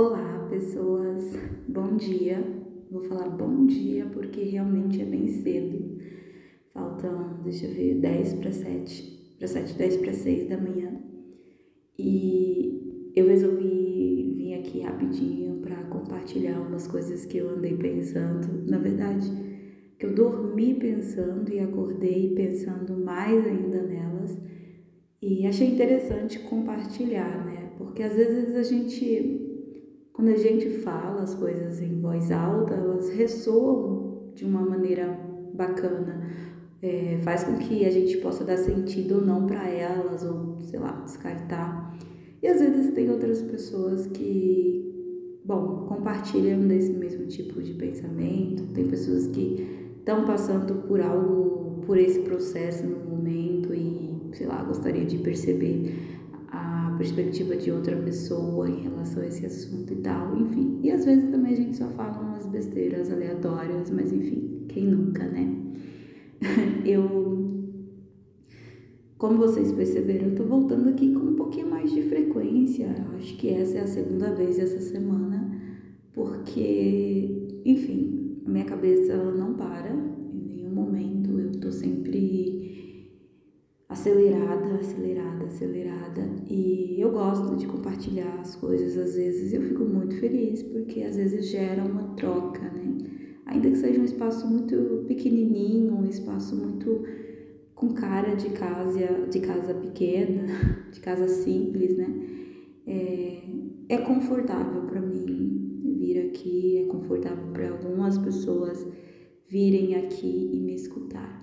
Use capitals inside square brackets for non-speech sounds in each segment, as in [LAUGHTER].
Olá, pessoas. Bom dia. Vou falar bom dia porque realmente é bem cedo. Faltam, deixa eu ver, 10 para 7, para 7, 10 para 6 da manhã. E eu resolvi vir aqui rapidinho para compartilhar umas coisas que eu andei pensando. Na verdade, que eu dormi pensando e acordei pensando mais ainda nelas. E achei interessante compartilhar, né? Porque às vezes a gente quando a gente fala as coisas em voz alta, elas ressoam de uma maneira bacana, é, faz com que a gente possa dar sentido ou não para elas, ou sei lá, descartar. E às vezes tem outras pessoas que, bom, compartilham desse mesmo tipo de pensamento, tem pessoas que estão passando por algo, por esse processo no momento e, sei lá, gostaria de perceber perspectiva de outra pessoa em relação a esse assunto e tal, enfim. E às vezes também a gente só fala umas besteiras aleatórias, mas enfim, quem nunca, né? [LAUGHS] eu, como vocês perceberam, eu tô voltando aqui com um pouquinho mais de frequência. Acho que essa é a segunda vez essa semana, porque, enfim, a minha cabeça não para em nenhum momento. Eu tô sempre acelerada, acelerada, acelerada. E eu gosto de compartilhar as coisas às vezes. Eu fico muito feliz porque às vezes gera uma troca, né? Ainda que seja um espaço muito pequenininho, um espaço muito com cara de casa, de casa pequena, [LAUGHS] de casa simples, né? É, é confortável para mim vir aqui, é confortável para algumas pessoas virem aqui e me escutar.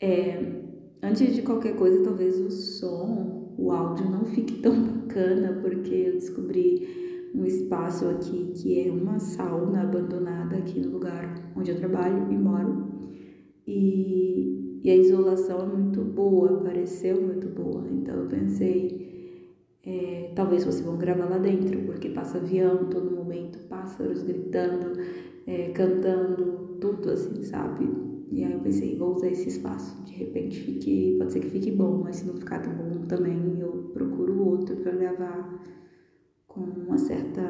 É, Antes de qualquer coisa, talvez o som, o áudio não fique tão bacana, porque eu descobri um espaço aqui que é uma sauna abandonada aqui no lugar onde eu trabalho e moro. E, e a isolação é muito boa, pareceu muito boa. Então eu pensei, é, talvez vocês vão gravar lá dentro, porque passa avião todo momento, pássaros gritando, é, cantando, tudo assim, sabe? E aí eu pensei, vou usar esse espaço. De repente fique, pode ser que fique bom, mas se não ficar tão bom também, eu procuro outro para gravar com uma certa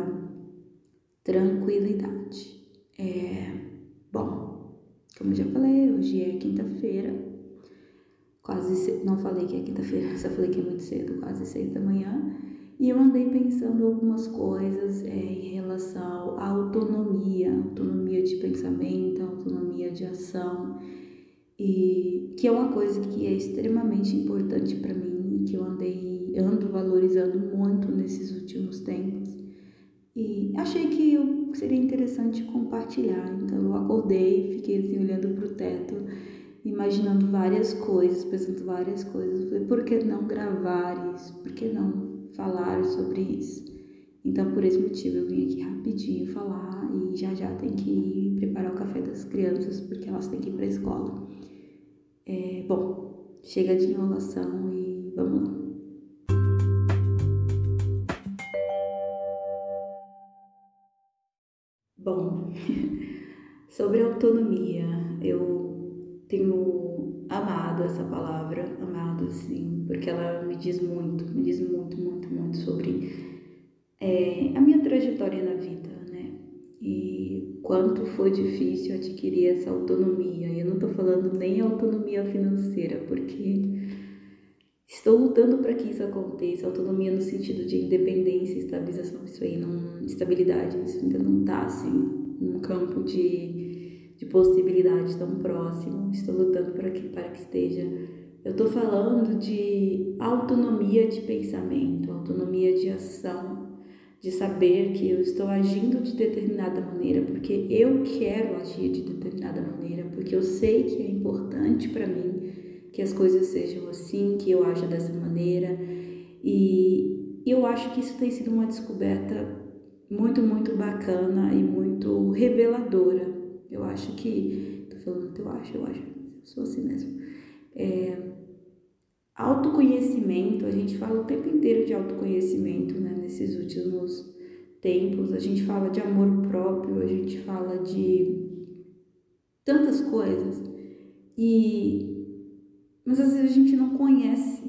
tranquilidade. É, bom, como eu já falei, hoje é quinta-feira. Quase, não falei que é quinta-feira, [LAUGHS] só falei que é muito cedo, quase seis da manhã. E eu andei pensando algumas coisas é, em relação à autonomia, autonomia de pensamento, autonomia de ação, e que é uma coisa que é extremamente importante para mim e que eu andei ando valorizando muito nesses últimos tempos. E achei que seria interessante compartilhar. Então eu acordei, fiquei assim olhando para o teto, imaginando várias coisas, pensando várias coisas. falei, por que não gravar isso? Por que não falar sobre isso. Então, por esse motivo, eu vim aqui rapidinho falar e já já tem que ir preparar o café das crianças, porque elas têm que ir para a escola. É, bom, chega de enrolação e vamos lá. Bom, [LAUGHS] sobre autonomia, eu tenho amado essa palavra, amado assim, porque ela me diz muito, me diz muito, muito, muito sobre é, a minha trajetória na vida, né? E quanto foi difícil adquirir essa autonomia. E eu não tô falando nem autonomia financeira, porque estou lutando para que isso aconteça, autonomia no sentido de independência, estabilização, isso aí, não, estabilidade, isso ainda não tá assim, num campo de de possibilidade tão próximo, estou lutando para que, para que esteja. Eu estou falando de autonomia de pensamento, autonomia de ação, de saber que eu estou agindo de determinada maneira porque eu quero agir de determinada maneira, porque eu sei que é importante para mim que as coisas sejam assim, que eu haja dessa maneira. E eu acho que isso tem sido uma descoberta muito, muito bacana e muito reveladora eu acho que. Tô falando eu acho, eu acho. Eu sou assim mesmo. É, autoconhecimento, a gente fala o tempo inteiro de autoconhecimento, né? Nesses últimos tempos, a gente fala de amor próprio, a gente fala de tantas coisas. E mas às vezes a gente não conhece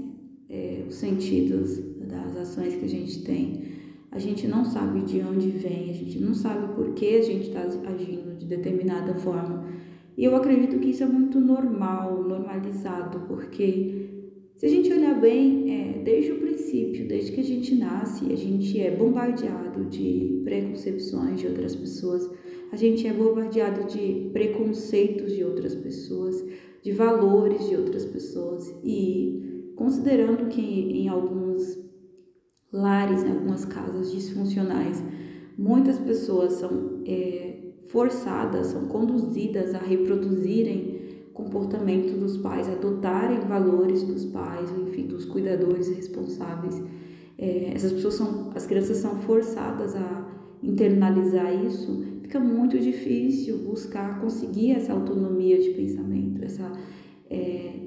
é, os sentidos das ações que a gente tem. A gente não sabe de onde vem, a gente não sabe por que a gente está agindo de determinada forma. E eu acredito que isso é muito normal, normalizado, porque se a gente olhar bem, é, desde o princípio, desde que a gente nasce, a gente é bombardeado de preconcepções de outras pessoas, a gente é bombardeado de preconceitos de outras pessoas, de valores de outras pessoas. E considerando que em alguns lares, em algumas casas disfuncionais, muitas pessoas são é, forçadas, são conduzidas a reproduzirem comportamento dos pais, adotarem valores dos pais, enfim, dos cuidadores responsáveis. É, essas pessoas são, as crianças são forçadas a internalizar isso fica muito difícil buscar conseguir essa autonomia de pensamento, essa é,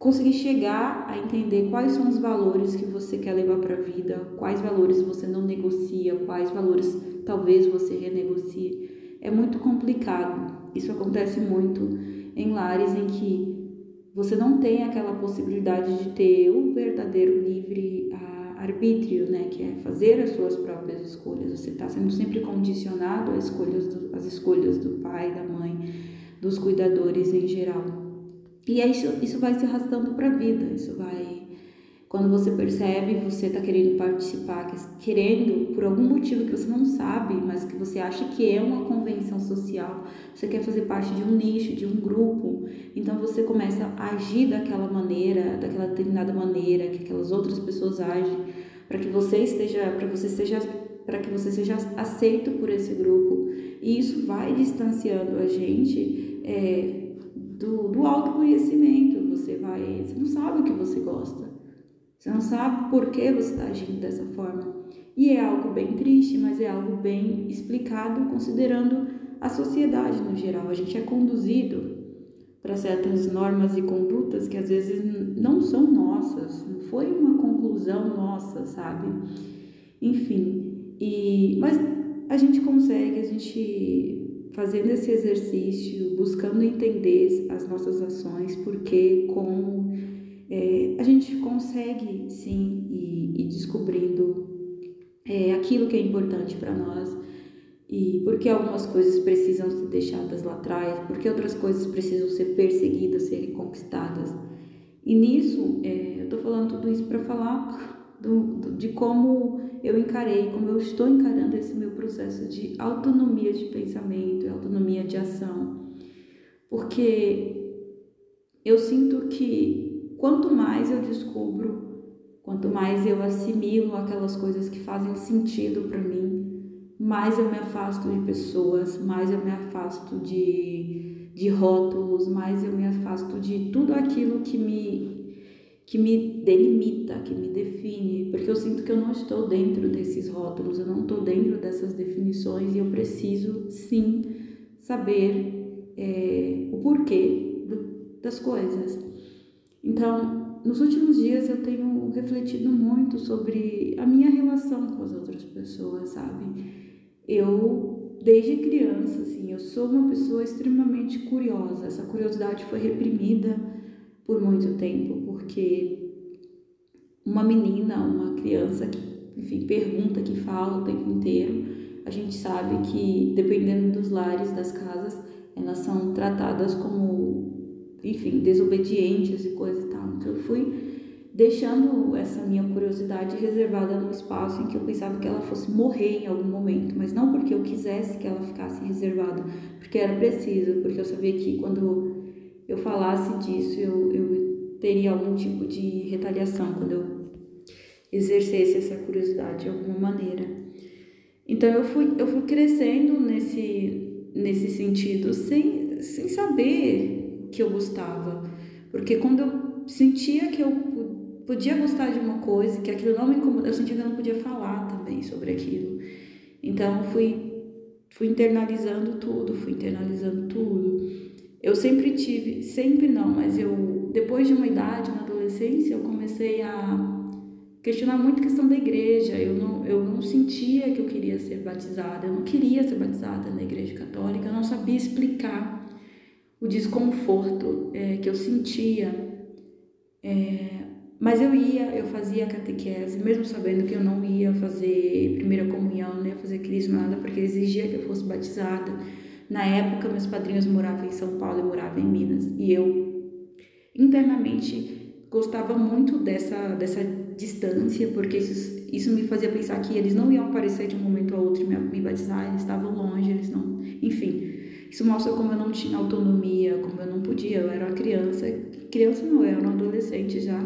conseguir chegar a entender quais são os valores que você quer levar para a vida, quais valores você não negocia, quais valores talvez você renegocie. É muito complicado. Isso acontece muito em lares em que você não tem aquela possibilidade de ter o verdadeiro livre arbítrio, né, que é fazer as suas próprias escolhas. Você está sendo sempre condicionado às escolhas, do, às escolhas do pai, da mãe, dos cuidadores em geral. E aí isso, isso vai se arrastando para a vida, isso vai quando você percebe, você está querendo participar, querendo, por algum motivo que você não sabe, mas que você acha que é uma convenção social, você quer fazer parte de um nicho, de um grupo, então você começa a agir daquela maneira, daquela determinada maneira que aquelas outras pessoas agem, para que você esteja, para você seja, para que você seja aceito por esse grupo. E isso vai distanciando a gente é, do, do autoconhecimento. Você vai, você não sabe o que você gosta. Você não sabe por que você está agindo dessa forma. E é algo bem triste, mas é algo bem explicado considerando a sociedade no geral. A gente é conduzido para certas normas e condutas que às vezes não são nossas, não foi uma conclusão nossa, sabe? Enfim, e mas a gente consegue, a gente fazendo esse exercício, buscando entender as nossas ações, porque como é, a gente consegue sim ir descobrindo é, aquilo que é importante para nós e porque algumas coisas precisam ser deixadas lá atrás, porque outras coisas precisam ser perseguidas, serem conquistadas. E nisso, é, eu estou falando tudo isso para falar do, do, de como eu encarei, como eu estou encarando esse meu processo de autonomia de pensamento autonomia de ação. Porque eu sinto que quanto mais eu descubro, quanto mais eu assimilo aquelas coisas que fazem sentido para mim, mais eu me afasto de pessoas, mais eu me afasto de, de rótulos, mais eu me afasto de tudo aquilo que me que me delimita, que me define, porque eu sinto que eu não estou dentro desses rótulos, eu não estou dentro dessas definições e eu preciso sim saber é, o porquê do, das coisas. Então, nos últimos dias eu tenho refletido muito sobre a minha relação com as outras pessoas, sabe? Eu, desde criança, assim, eu sou uma pessoa extremamente curiosa. Essa curiosidade foi reprimida por muito tempo, porque uma menina, uma criança que, enfim, pergunta, que fala o tempo inteiro, a gente sabe que, dependendo dos lares, das casas, elas são tratadas como enfim, desobedientes e coisa e tal. Então eu fui deixando essa minha curiosidade reservada no espaço em que eu pensava que ela fosse morrer em algum momento, mas não porque eu quisesse que ela ficasse reservada, porque era preciso, porque eu sabia que quando eu falasse disso eu, eu teria algum tipo de retaliação quando eu exercesse essa curiosidade de alguma maneira. Então eu fui, eu fui crescendo nesse, nesse sentido sem, sem saber que eu gostava. Porque quando eu sentia que eu podia gostar de uma coisa, que aquilo não me incomodava, eu sentia que eu não podia falar também sobre aquilo. Então fui fui internalizando tudo, fui internalizando tudo. Eu sempre tive, sempre não, mas eu depois de uma idade, na adolescência, eu comecei a questionar muito a questão da igreja. Eu não, eu não sentia que eu queria ser batizada, eu não queria ser batizada na igreja católica, eu não sabia explicar o desconforto é, que eu sentia é, mas eu ia, eu fazia catequese, mesmo sabendo que eu não ia fazer primeira comunhão, não ia fazer crisma, nada, porque exigia que eu fosse batizada. Na época, meus padrinhos moravam em São Paulo e moravam em Minas, e eu internamente gostava muito dessa, dessa distância, porque isso, isso me fazia pensar que eles não iam aparecer de um momento a outro e me, me batizar, eles estavam longe, eles não. Enfim, isso mostra como eu não tinha autonomia, como eu não podia, eu era uma criança, criança não, eu era uma adolescente já,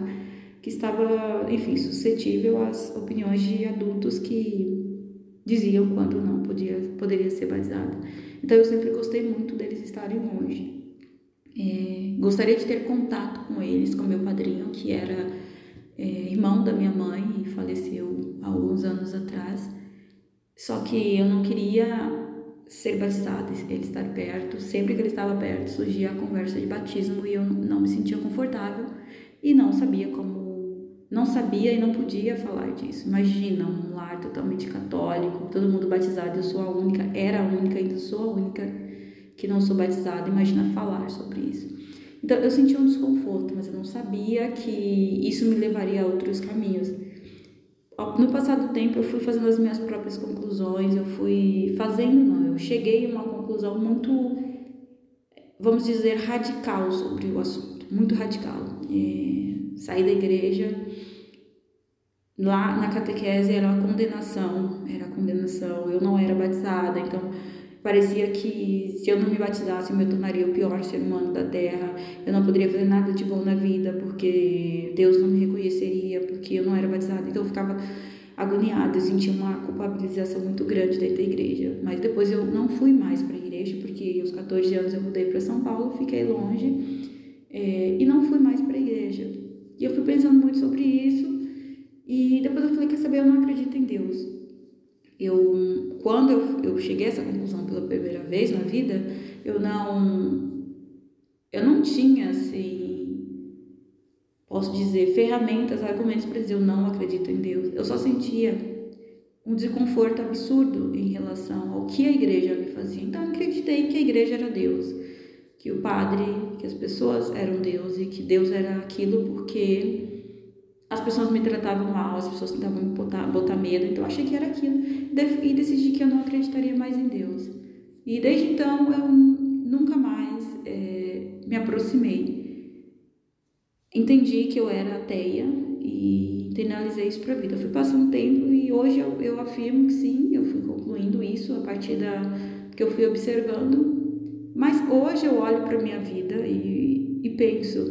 que estava, enfim, suscetível às opiniões de adultos que diziam quando não podia, poderia ser batizada. Então eu sempre gostei muito deles estarem longe. É, gostaria de ter contato com eles, com meu padrinho, que era é, irmão da minha mãe e faleceu há alguns anos atrás. Só que eu não queria ser batizada, ele estar perto. Sempre que ele estava perto, surgia a conversa de batismo e eu não me sentia confortável e não sabia como, não sabia e não podia falar disso. Imagina um lar totalmente católico, todo mundo batizado, eu sou a única, era a única, ainda sou a única que não sou batizada. Imagina falar sobre isso. Então eu sentia um desconforto, mas eu não sabia que isso me levaria a outros caminhos no passado tempo eu fui fazendo as minhas próprias conclusões, eu fui fazendo, não, eu cheguei a uma conclusão muito, vamos dizer, radical sobre o assunto, muito radical. É, saí da igreja, lá na catequese era a condenação, era condenação, eu não era batizada, então Parecia que se eu não me batizasse, eu me tornaria o pior ser humano da terra. Eu não poderia fazer nada de bom na vida, porque Deus não me reconheceria, porque eu não era batizada. Então eu ficava agoniada, eu sentia uma culpabilização muito grande dentro da igreja. Mas depois eu não fui mais para a igreja, porque aos 14 anos eu mudei para São Paulo, fiquei longe é, e não fui mais para a igreja. E eu fui pensando muito sobre isso e depois eu falei, quer saber, eu não acredito em Deus eu quando eu, eu cheguei a essa conclusão pela primeira vez na vida, eu não eu não tinha assim posso dizer ferramentas, argumentos para dizer eu não acredito em Deus. Eu só sentia um desconforto absurdo em relação ao que a igreja me fazia. Então acreditei que a igreja era Deus, que o padre, que as pessoas eram Deus e que Deus era aquilo porque as pessoas me tratavam mal, as pessoas tentavam me botar, botar medo, então eu achei que era aquilo. E decidi que eu não acreditaria mais em Deus. E desde então eu nunca mais é, me aproximei. Entendi que eu era ateia e internalizei isso para a vida. Eu fui passando tempo e hoje eu, eu afirmo que sim, eu fui concluindo isso a partir da que eu fui observando. Mas hoje eu olho para minha vida e, e penso,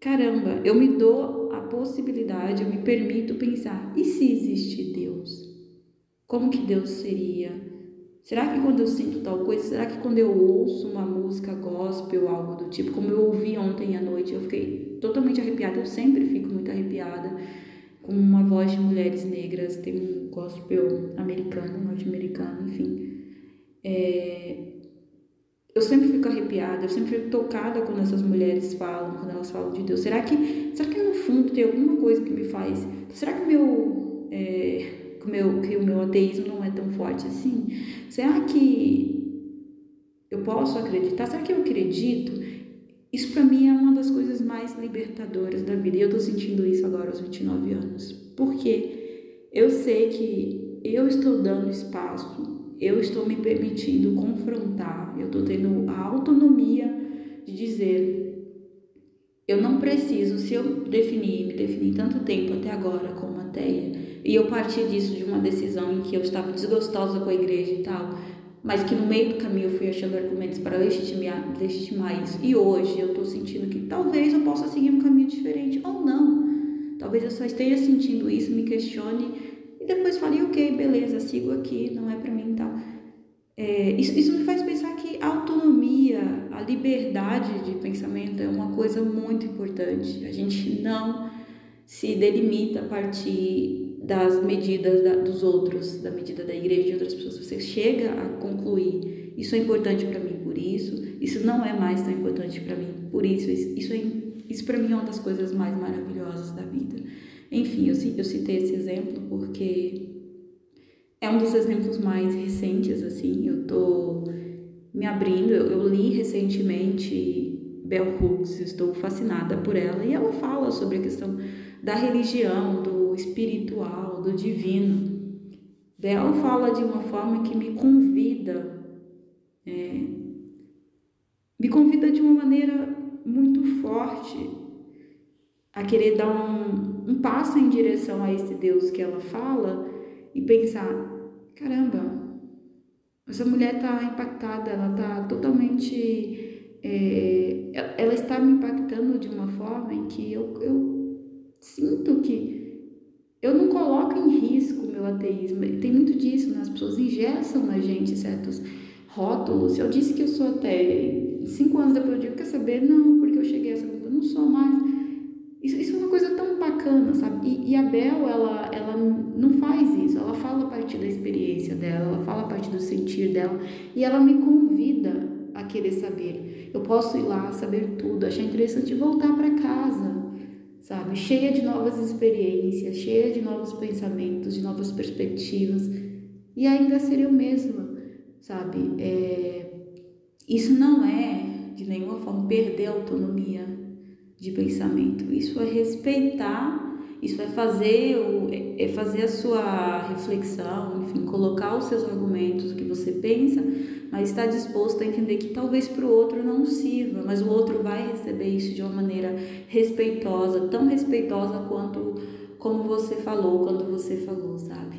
caramba, eu me dou possibilidade, eu me permito pensar: e se existe Deus? Como que Deus seria? Será que quando eu sinto tal coisa, será que quando eu ouço uma música gospel algo do tipo, como eu ouvi ontem à noite, eu fiquei totalmente arrepiada, eu sempre fico muito arrepiada com uma voz de mulheres negras, tem um gospel americano, norte-americano, enfim. É, eu sempre arrepiada, eu sempre fico tocada quando essas mulheres falam, quando elas falam de Deus. Será que, será que no fundo tem alguma coisa que me faz? Será que meu, é, que, meu, que o meu ateísmo não é tão forte assim? Será que eu posso acreditar? Será que eu acredito? Isso para mim é uma das coisas mais libertadoras da vida e eu tô sentindo isso agora aos 29 anos. Porque eu sei que eu estou dando espaço eu estou me permitindo confrontar, eu estou tendo a autonomia de dizer: eu não preciso, se eu definir, me definir tanto tempo até agora como ateia, e eu parti disso de uma decisão em que eu estava desgostosa com a igreja e tal, mas que no meio do caminho eu fui achando argumentos para legitimar, legitimar isso, e hoje eu estou sentindo que talvez eu possa seguir um caminho diferente, ou não. Talvez eu só esteja sentindo isso, me questione e depois falei, ok, beleza, sigo aqui, não é para mim tal. É, isso, isso me faz pensar que a autonomia, a liberdade de pensamento é uma coisa muito importante. A gente não se delimita a partir das medidas da, dos outros, da medida da igreja de outras pessoas. Você chega a concluir, isso é importante para mim por isso, isso não é mais tão importante para mim por isso. Isso, isso, é, isso para mim é uma das coisas mais maravilhosas da vida. Enfim, eu, citei esse exemplo porque é um dos exemplos mais recentes, assim, eu tô me abrindo, eu, eu li recentemente Bell Hooks, estou fascinada por ela e ela fala sobre a questão da religião, do espiritual, do divino. Bell fala de uma forma que me convida, é, me convida de uma maneira muito forte a querer dar um, um passo em direção a esse Deus que ela fala e pensar: caramba, essa mulher está impactada, ela está totalmente. É, ela está me impactando de uma forma em que eu, eu sinto que eu não coloco em risco o meu ateísmo. Tem muito disso, né? as pessoas ingessam na gente certos rótulos. Eu disse que eu sou ateia, cinco anos depois eu digo, quer saber? Não, porque eu cheguei a essa conclusão, não sou mais. Bacana, sabe? E, e a Bel, ela, ela não faz isso, ela fala a partir da experiência dela, ela fala a partir do sentir dela, e ela me convida a querer saber. Eu posso ir lá, saber tudo, achar interessante voltar para casa, sabe? Cheia de novas experiências, cheia de novos pensamentos, de novas perspectivas, e ainda ser eu mesma, sabe? É... Isso não é, de nenhuma forma, perder a autonomia de pensamento. Isso é respeitar, isso é fazer, o, é fazer a sua reflexão, enfim, colocar os seus argumentos, o que você pensa, mas estar disposto a entender que talvez para o outro não sirva, mas o outro vai receber isso de uma maneira respeitosa, tão respeitosa quanto como você falou, quando você falou, sabe?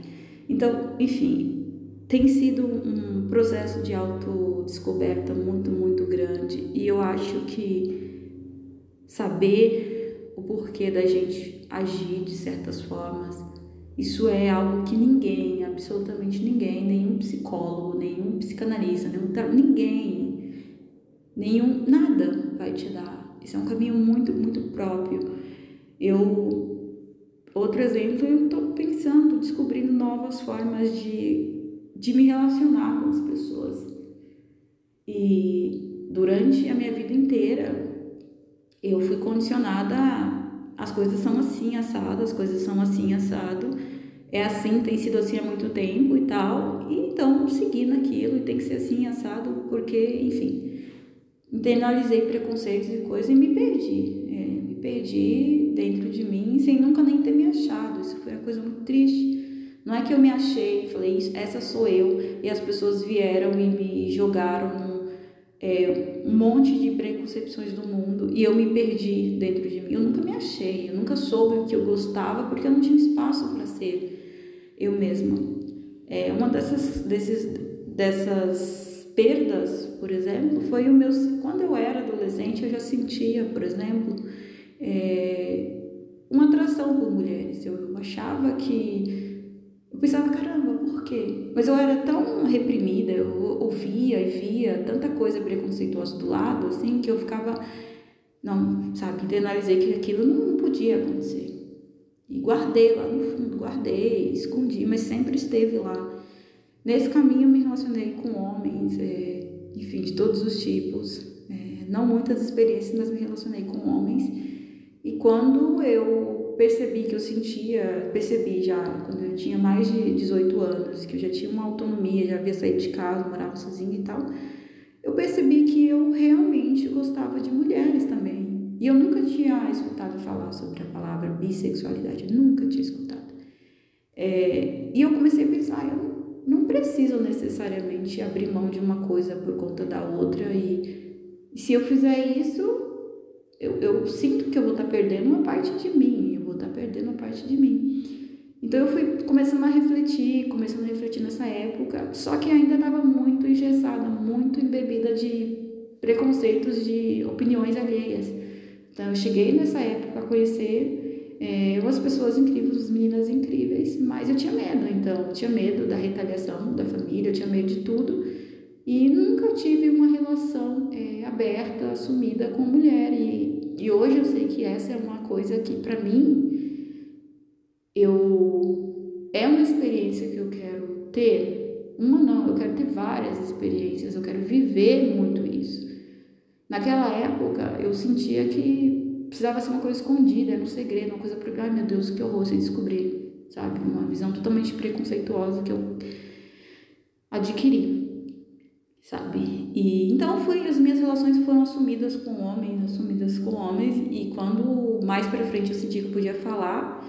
Então, enfim, tem sido um processo de autodescoberta muito, muito grande e eu acho que saber o porquê da gente agir de certas formas. Isso é algo que ninguém, absolutamente ninguém, nenhum psicólogo, nenhum psicanalista, nenhum, ninguém, nenhum, nada vai te dar. Isso é um caminho muito, muito próprio. Eu, outro exemplo, eu estou pensando, descobrindo novas formas de, de me relacionar com as pessoas. E durante a minha vida inteira, eu fui condicionada a as coisas são assim assado, as coisas são assim assado, é assim, tem sido assim há muito tempo e tal, e então segui naquilo e tem que ser assim assado, porque, enfim, internalizei preconceitos e coisas e me perdi, é, me perdi dentro de mim sem nunca nem ter me achado, isso foi uma coisa muito triste. Não é que eu me achei falei, essa sou eu, e as pessoas vieram e me jogaram é, um monte de preconcepções do mundo e eu me perdi dentro de mim. Eu nunca me achei, eu nunca soube o que eu gostava porque eu não tinha espaço para ser eu mesma. É, uma dessas, desses, dessas perdas, por exemplo, foi o meu. Quando eu era adolescente, eu já sentia, por exemplo, é, uma atração por mulheres. Eu achava que. Eu pensava, caramba, por quê? Mas eu era tão reprimida, eu ouvia e via tanta coisa preconceituosa do lado, assim, que eu ficava, não, sabe, internalizei que aquilo não podia acontecer. E guardei lá no fundo, guardei, escondi, mas sempre esteve lá. Nesse caminho eu me relacionei com homens, é, enfim, de todos os tipos. É, não muitas experiências, mas me relacionei com homens. E quando eu percebi que eu sentia, percebi já quando eu tinha mais de 18 anos, que eu já tinha uma autonomia, já havia saído de casa, morava sozinha e tal, eu percebi que eu realmente gostava de mulheres também. E eu nunca tinha escutado falar sobre a palavra bissexualidade, nunca tinha escutado. É, e eu comecei a pensar, eu não preciso necessariamente abrir mão de uma coisa por conta da outra, e se eu fizer isso, eu, eu sinto que eu vou estar perdendo uma parte de mim, tá perdendo parte de mim. Então eu fui começando a refletir, começando a refletir nessa época, só que ainda estava muito engessada, muito embebida de preconceitos, de opiniões alheias. Então eu cheguei nessa época a conhecer é, umas pessoas incríveis, meninas incríveis, mas eu tinha medo, então eu tinha medo da retaliação da família, eu tinha medo de tudo e nunca tive uma relação é, aberta, assumida com mulher e, e hoje eu sei que essa é uma coisa que para mim eu é uma experiência que eu quero ter. Uma não, eu quero ter várias experiências, eu quero viver muito isso. Naquela época, eu sentia que precisava ser uma coisa escondida, era um segredo, uma coisa para ai meu Deus, que horror se descobrir, sabe? Uma visão totalmente preconceituosa que eu adquiri. Sabe? E então fui, as minhas relações foram assumidas com homens, assumidas com homens, e quando mais para frente eu senti que eu podia falar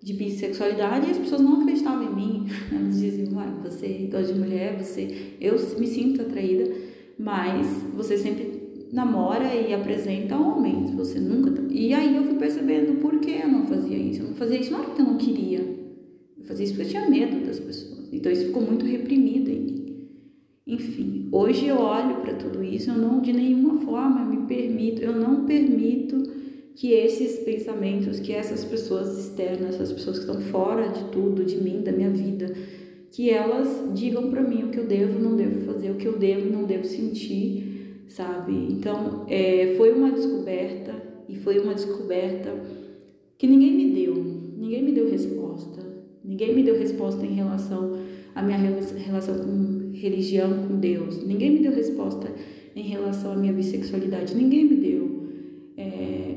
de bissexualidade, as pessoas não acreditavam em mim. [LAUGHS] Elas diziam, ah, você gosta de mulher, você, eu me sinto atraída, mas você sempre namora e apresenta homens, você nunca. E aí eu fui percebendo por que eu não fazia isso. Eu não fazia isso não era porque eu não queria. Eu fazia isso porque eu tinha medo das pessoas. Então isso ficou muito reprimido em mim. Enfim, hoje eu olho para tudo isso, eu não de nenhuma forma me permito, eu não permito que esses pensamentos, que essas pessoas externas, essas pessoas que estão fora de tudo, de mim, da minha vida, que elas digam para mim o que eu devo, não devo fazer, o que eu devo, não devo sentir, sabe? Então, é, foi uma descoberta e foi uma descoberta que ninguém me deu, ninguém me deu resposta, ninguém me deu resposta em relação à minha relação com religião com Deus. Ninguém me deu resposta em relação à minha bissexualidade. Ninguém me deu. É,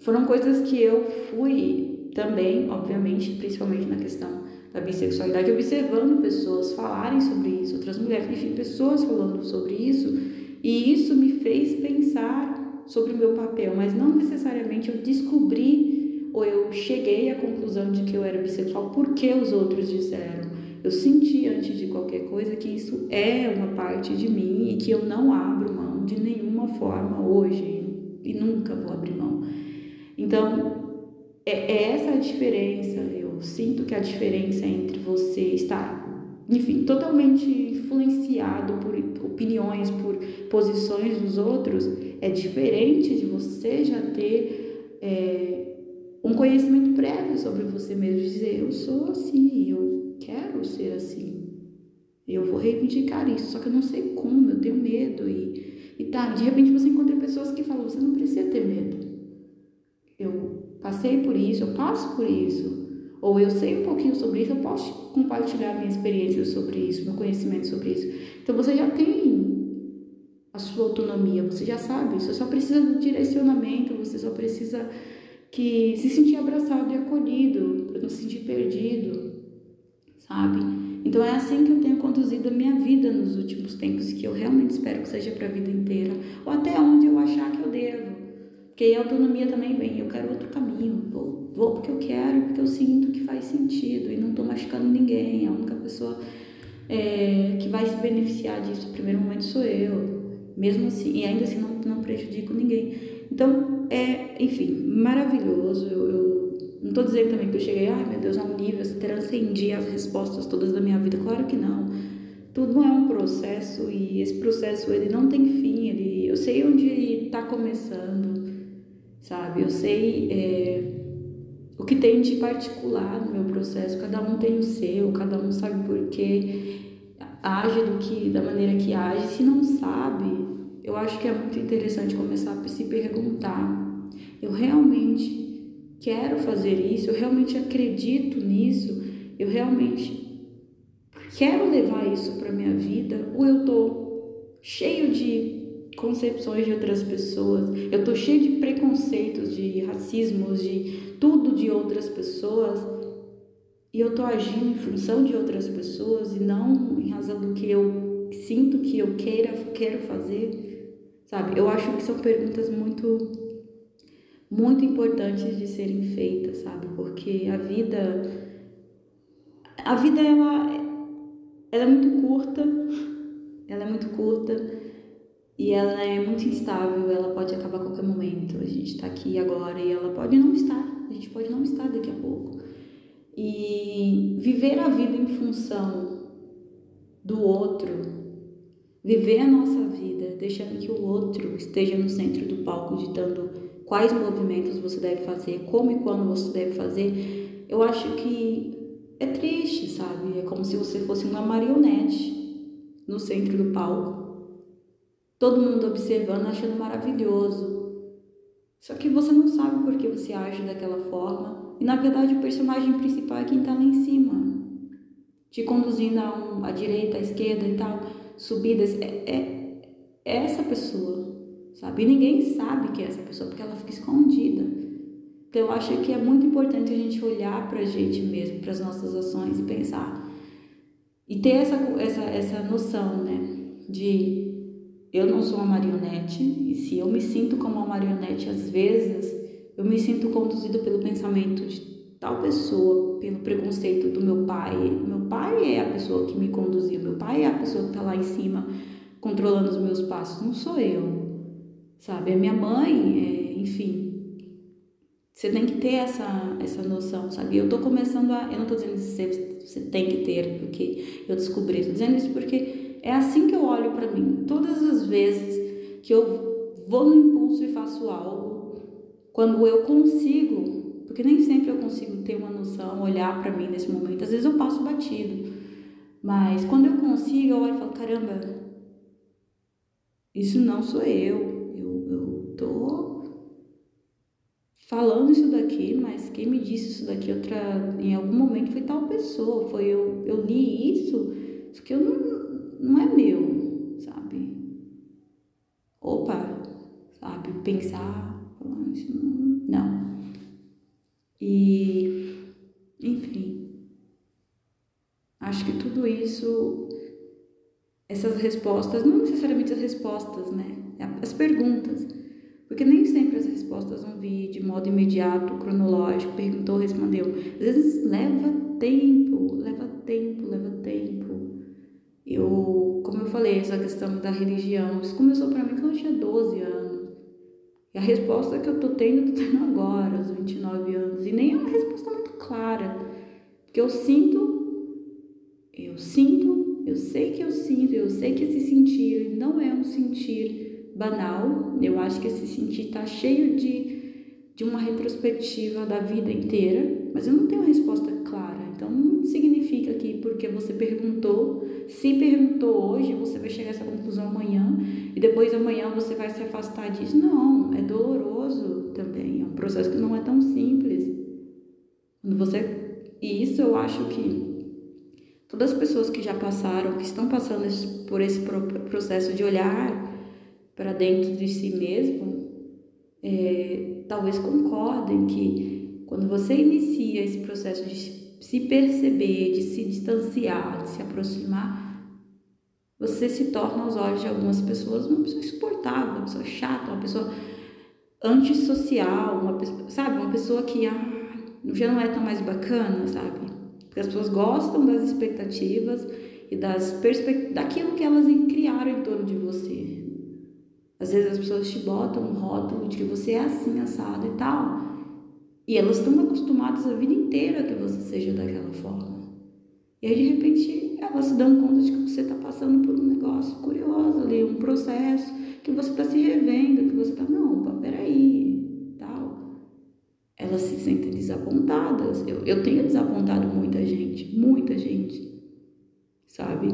foram coisas que eu fui também, obviamente, principalmente na questão da bissexualidade, observando pessoas falarem sobre isso, outras mulheres, enfim, pessoas falando sobre isso, e isso me fez pensar sobre o meu papel, mas não necessariamente eu descobri ou eu cheguei à conclusão de que eu era bissexual porque os outros disseram. Eu senti antes de qualquer coisa que isso é uma parte de mim e que eu não abro mão de nenhuma forma hoje e nunca vou abrir mão. Então, é, é essa a diferença. Eu sinto que a diferença entre você estar, enfim, totalmente influenciado por opiniões, por posições dos outros, é diferente de você já ter. É, um conhecimento prévio sobre você mesmo, dizer eu sou assim, eu quero ser assim. Eu vou reivindicar isso, só que eu não sei como, eu tenho medo. E, e tá, de repente você encontra pessoas que falam: você não precisa ter medo. Eu passei por isso, eu passo por isso. Ou eu sei um pouquinho sobre isso, eu posso compartilhar minha experiência sobre isso, meu conhecimento sobre isso. Então você já tem a sua autonomia, você já sabe, você só precisa do direcionamento, você só precisa que se sentir abraçado e acolhido, para não se sentir perdido sabe? Então é assim que eu tenho conduzido a minha vida nos últimos tempos, que eu realmente espero que seja para a vida inteira, ou até onde eu achar que eu devo. Porque a autonomia também vem, eu quero outro caminho, vou, vou porque eu quero, porque eu sinto que faz sentido e não estou machucando ninguém, a única pessoa é, que vai se beneficiar disso no primeiro momento sou eu, mesmo assim, e ainda assim não, não prejudico ninguém. Então, é, enfim, maravilhoso, eu, eu não estou dizendo também que eu cheguei, ai meu Deus, a um nível, transcendi as respostas todas da minha vida. Claro que não. Tudo é um processo e esse processo ele não tem fim. Ele, eu sei onde está começando, sabe? Eu sei é, o que tem de particular no meu processo. Cada um tem o seu, cada um sabe por quê, age do que, da maneira que age. Se não sabe, eu acho que é muito interessante começar a se perguntar. Eu realmente quero fazer isso, eu realmente acredito nisso, eu realmente quero levar isso para minha vida, ou eu tô cheio de concepções de outras pessoas, eu tô cheio de preconceitos, de racismos, de tudo de outras pessoas, e eu tô agindo em função de outras pessoas e não em razão do que eu sinto que eu queira, quero fazer, sabe? Eu acho que são perguntas muito muito importantes de serem feitas, sabe? Porque a vida a vida ela, ela é muito curta, ela é muito curta e ela é muito instável, ela pode acabar a qualquer momento. A gente está aqui agora e ela pode não estar, a gente pode não estar daqui a pouco. E viver a vida em função do outro, viver a nossa vida deixando que o outro esteja no centro do palco ditando quais movimentos você deve fazer, como e quando você deve fazer, eu acho que é triste, sabe? É como se você fosse uma marionete no centro do palco. Todo mundo observando, achando maravilhoso. Só que você não sabe por que você age daquela forma. E na verdade o personagem principal é quem está lá em cima. Te conduzindo a, um, à direita, à esquerda e tal, subidas. É, é, é essa pessoa sabe? E ninguém sabe que é essa pessoa porque ela fica escondida. Então eu acho que é muito importante a gente olhar para a gente mesmo, para as nossas ações e pensar e ter essa essa essa noção, né, de eu não sou uma marionete, e se eu me sinto como uma marionete às vezes, eu me sinto conduzido pelo pensamento de tal pessoa, pelo preconceito do meu pai. Meu pai é a pessoa que me conduziu, meu pai é a pessoa que está lá em cima controlando os meus passos, não sou eu, sabe? É minha mãe, é, enfim. Você tem que ter essa, essa noção, sabe? Eu tô começando a. Eu não tô dizendo que você, você tem que ter, porque eu descobri. Estou dizendo isso porque é assim que eu olho para mim. Todas as vezes que eu vou no impulso e faço algo, quando eu consigo, porque nem sempre eu consigo ter uma noção, olhar para mim nesse momento. Às vezes eu passo batido. Mas quando eu consigo, eu olho e falo: caramba, isso não sou eu. Tô falando isso daqui, mas quem me disse isso daqui outra, em algum momento foi tal pessoa. Foi eu, eu li isso, isso que eu não, não é meu, sabe? Opa, sabe? Pensar, isso não. não. E, enfim, acho que tudo isso essas respostas, não necessariamente as respostas, né? As perguntas. Porque nem sempre as respostas vão vir de modo imediato, cronológico, perguntou, respondeu. Às vezes leva tempo, leva tempo, leva tempo. Eu, como eu falei, essa questão da religião, isso começou para mim quando eu tinha 12 anos. E a resposta que eu tô tendo, eu tô tendo agora, aos 29 anos. E nem é uma resposta muito clara. Porque eu sinto, eu sinto eu sei que eu sinto, eu sei que esse sentir não é um sentir banal. Eu acho que esse sentir está cheio de, de uma retrospectiva da vida inteira, mas eu não tenho uma resposta clara. Então não significa que porque você perguntou, se perguntou hoje, você vai chegar a essa conclusão amanhã e depois amanhã você vai se afastar disso. Não, é doloroso também. É um processo que não é tão simples. Quando você e isso eu acho que todas as pessoas que já passaram, que estão passando por esse processo de olhar para dentro de si mesmo, é, talvez concordem que quando você inicia esse processo de se perceber, de se distanciar, de se aproximar, você se torna aos olhos de algumas pessoas uma pessoa insuportável, uma pessoa chata, uma pessoa antissocial, uma pessoa, sabe, uma pessoa que ah, já não é tão mais bacana, sabe? Porque as pessoas gostam das expectativas e das perspectivas, daquilo que elas criaram em torno de você. Às vezes as pessoas te botam um rótulo de que você é assim, assado e tal. E elas estão acostumadas a vida inteira que você seja daquela forma. E aí, de repente, elas se dão conta de que você está passando por um negócio curioso ali, um processo, que você está se revendo, que você está, não, opa, peraí, elas se sentem desapontadas. Eu, eu tenho desapontado muita gente, muita gente, sabe?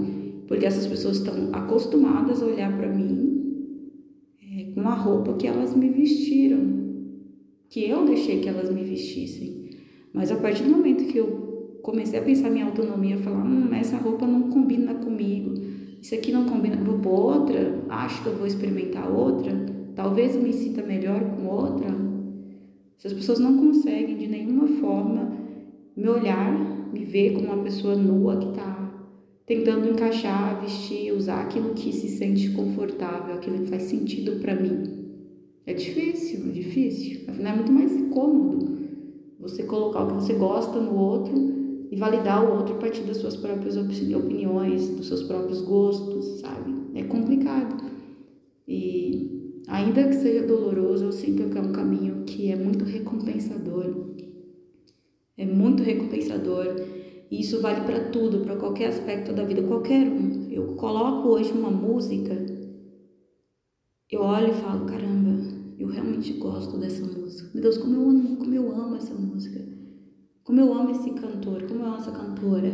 Porque essas pessoas estão acostumadas a olhar para mim é, com a roupa que elas me vestiram, que eu deixei que elas me vestissem. Mas a partir do momento que eu comecei a pensar minha autonomia, falar, hum, essa roupa não combina comigo, isso aqui não combina, vou por outra, acho que eu vou experimentar outra, talvez eu me sinta melhor com outra, se as pessoas não conseguem de nenhuma forma me olhar, me ver como uma pessoa nua que está tentando encaixar, vestir, usar aquilo que se sente confortável, aquilo que faz sentido para mim. É difícil, é difícil. Afinal, é muito mais cômodo você colocar o que você gosta no outro e validar o outro a partir das suas próprias opiniões, dos seus próprios gostos, sabe? É complicado. E Ainda que seja doloroso, eu sinto que é um caminho que é muito recompensador. É muito recompensador. E isso vale para tudo, para qualquer aspecto da vida, qualquer um. Eu coloco hoje uma música, eu olho e falo, caramba, eu realmente gosto dessa música. Meu Deus, como eu amo, como eu amo essa música. Como eu amo esse cantor, como eu amo essa cantora.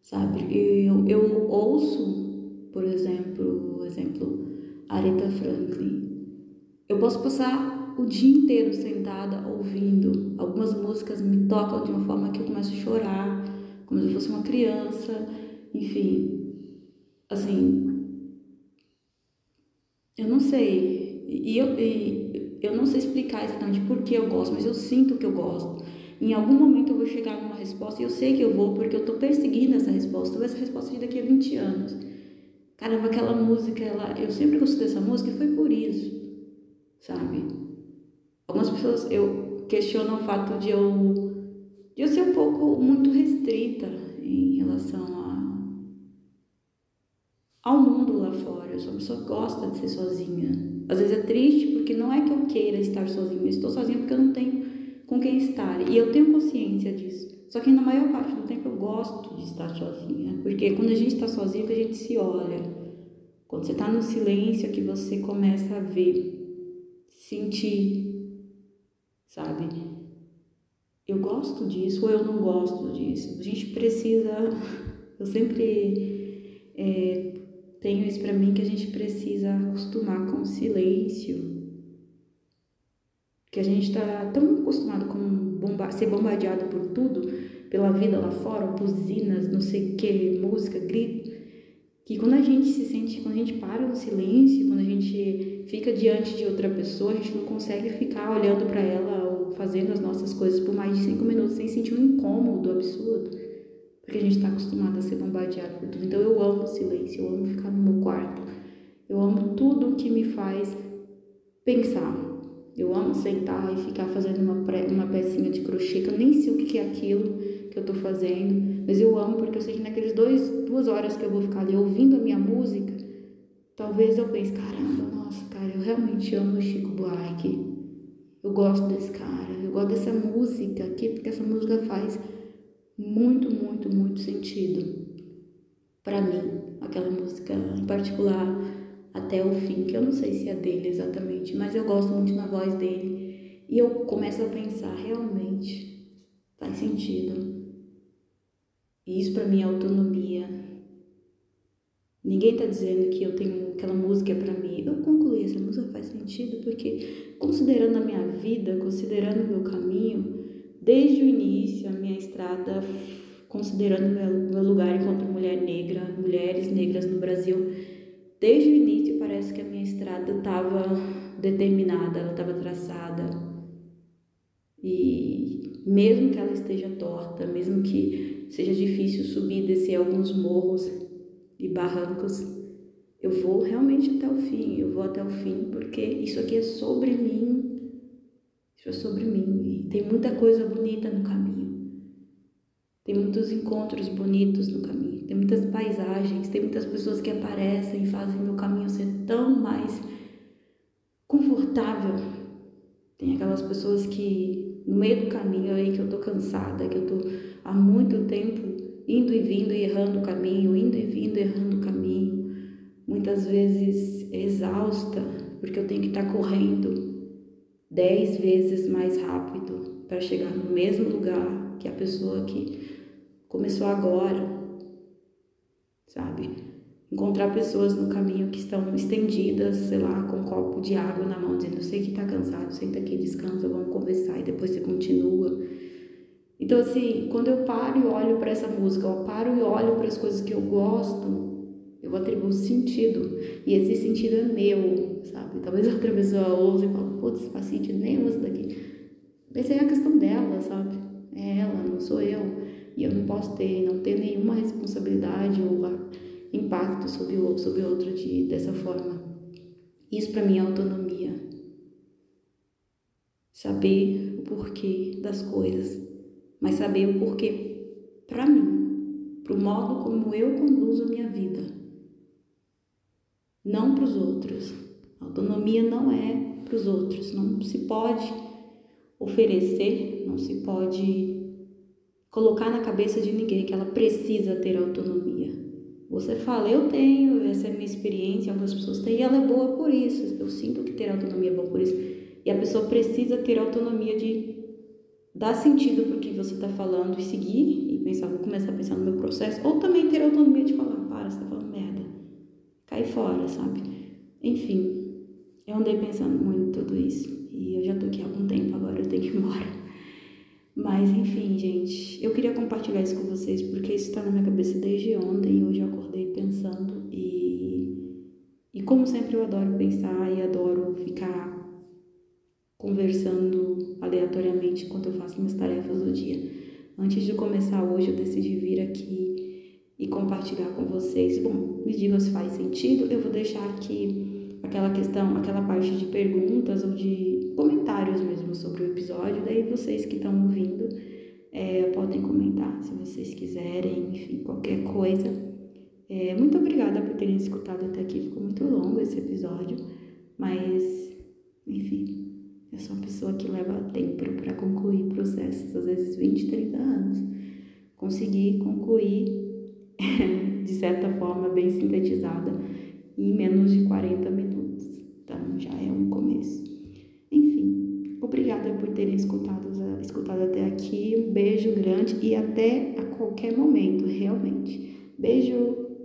Sabe? Eu, eu ouço, por exemplo, exemplo, Aretha Franklin. Eu posso passar o dia inteiro sentada ouvindo. Algumas músicas me tocam de uma forma que eu começo a chorar, como se eu fosse uma criança. Enfim, assim, eu não sei. E eu, e eu não sei explicar exatamente por que eu gosto, mas eu sinto que eu gosto. Em algum momento eu vou chegar numa resposta e eu sei que eu vou porque eu estou perseguindo essa resposta. Talvez essa resposta seja daqui a 20 anos. caramba, aquela música, ela, eu sempre gostei dessa música e foi por isso, sabe? Algumas pessoas, eu questiono o fato de eu, de eu ser um pouco muito restrita em relação a, ao mundo lá fora. Eu sou uma pessoa que gosta de ser sozinha. Às vezes é triste porque não é que eu queira estar sozinha, eu estou sozinha porque eu não tenho com quem estar. E eu tenho consciência disso. Só que na maior parte do tempo eu gosto de estar sozinha, porque quando a gente está sozinha que a gente se olha. Quando você está no silêncio que você começa a ver, sentir, sabe? Eu gosto disso ou eu não gosto disso. A gente precisa. Eu sempre é, tenho isso para mim que a gente precisa acostumar com o silêncio. Que a gente está tão acostumado com bomba ser bombardeado por tudo, pela vida lá fora, buzinas, não sei o que, música, grito, que quando a gente se sente, quando a gente para no silêncio, quando a gente fica diante de outra pessoa, a gente não consegue ficar olhando para ela ou fazendo as nossas coisas por mais de cinco minutos sem sentir um incômodo absurdo, porque a gente está acostumado a ser bombardeado por tudo. Então eu amo o silêncio, eu amo ficar no meu quarto, eu amo tudo que me faz pensar. Eu amo sentar e ficar fazendo uma, uma pecinha de crochê, que eu nem sei o que é aquilo que eu tô fazendo, mas eu amo porque eu sei que naqueles dois, duas horas que eu vou ficar ali ouvindo a minha música, talvez eu pense, caramba, nossa, cara, eu realmente amo o Chico Buarque. Eu gosto desse cara, eu gosto dessa música aqui, porque essa música faz muito, muito, muito sentido para mim. Aquela música em particular até o fim, que eu não sei se é dele exatamente, mas eu gosto muito da voz dele. E eu começo a pensar, realmente, faz sentido. E isso para mim é autonomia. Ninguém tá dizendo que eu tenho aquela música é para mim. Eu concluí, essa música faz sentido porque considerando a minha vida, considerando o meu caminho, desde o início, a minha estrada, considerando meu, meu lugar enquanto mulher negra, mulheres negras no Brasil, Desde o início parece que a minha estrada estava determinada, ela estava traçada. E mesmo que ela esteja torta, mesmo que seja difícil subir e descer alguns morros e barrancos, eu vou realmente até o fim, eu vou até o fim, porque isso aqui é sobre mim. Isso é sobre mim. E tem muita coisa bonita no caminho. Tem muitos encontros bonitos no caminho tem muitas paisagens, tem muitas pessoas que aparecem e fazem meu caminho ser tão mais confortável. Tem aquelas pessoas que no meio do caminho aí que eu tô cansada, que eu tô há muito tempo indo e vindo e errando o caminho, indo e vindo e errando o caminho, muitas vezes exausta, porque eu tenho que estar tá correndo dez vezes mais rápido para chegar no mesmo lugar que a pessoa que começou agora sabe? Encontrar pessoas no caminho que estão estendidas, sei lá, com um copo de água na mão, dizendo: Eu sei que tá cansado, senta aqui, descansa, vamos conversar e depois você continua. Então, assim, quando eu paro e olho para essa música, eu paro e olho para as coisas que eu gosto, eu atribuo sentido. E esse sentido é meu, sabe? Talvez [LAUGHS] outra pessoa ouça e fale: Putz, faz sentido nenhum isso daqui. Mas é a questão dela, sabe? É ela, não sou eu e eu não posso ter, não ter nenhuma responsabilidade ou impacto sobre o sobre outro de, dessa forma. Isso para mim é autonomia. Saber o porquê das coisas, mas saber o porquê para mim, para o modo como eu conduzo a minha vida, não para os outros. Autonomia não é para os outros, não se pode oferecer, não se pode colocar na cabeça de ninguém que ela precisa ter autonomia. Você fala, eu tenho, essa é a minha experiência, algumas pessoas têm, e ela é boa por isso. Eu sinto que ter autonomia é bom por isso. E a pessoa precisa ter autonomia de dar sentido para o que você está falando e seguir e pensar, vou começar a pensar no meu processo, ou também ter autonomia de falar, para, você está falando merda, cai fora, sabe? Enfim, eu andei pensando muito em tudo isso e eu já tô aqui há algum tempo, agora eu tenho que ir embora. Mas enfim, gente, eu queria compartilhar isso com vocês porque isso está na minha cabeça desde ontem e hoje eu acordei pensando e, e como sempre eu adoro pensar e adoro ficar conversando aleatoriamente enquanto eu faço minhas tarefas do dia. Antes de começar hoje, eu decidi vir aqui e compartilhar com vocês. Bom, me digam se faz sentido. Eu vou deixar aqui aquela questão, aquela parte de perguntas ou de comentários mesmo sobre o episódio. Daí vocês que estão ouvindo é, podem comentar se vocês quiserem, enfim, qualquer coisa. É, muito obrigada por terem escutado até aqui. Ficou muito longo esse episódio, mas enfim, eu sou uma pessoa que leva tempo para concluir processos, às vezes 20, 30 anos. Consegui concluir [LAUGHS] de certa forma bem sintetizada em menos de 40 minutos. Então já é um começo. Enfim, obrigada por terem escutado, escutado até aqui. Um beijo grande e até a qualquer momento, realmente. Beijo!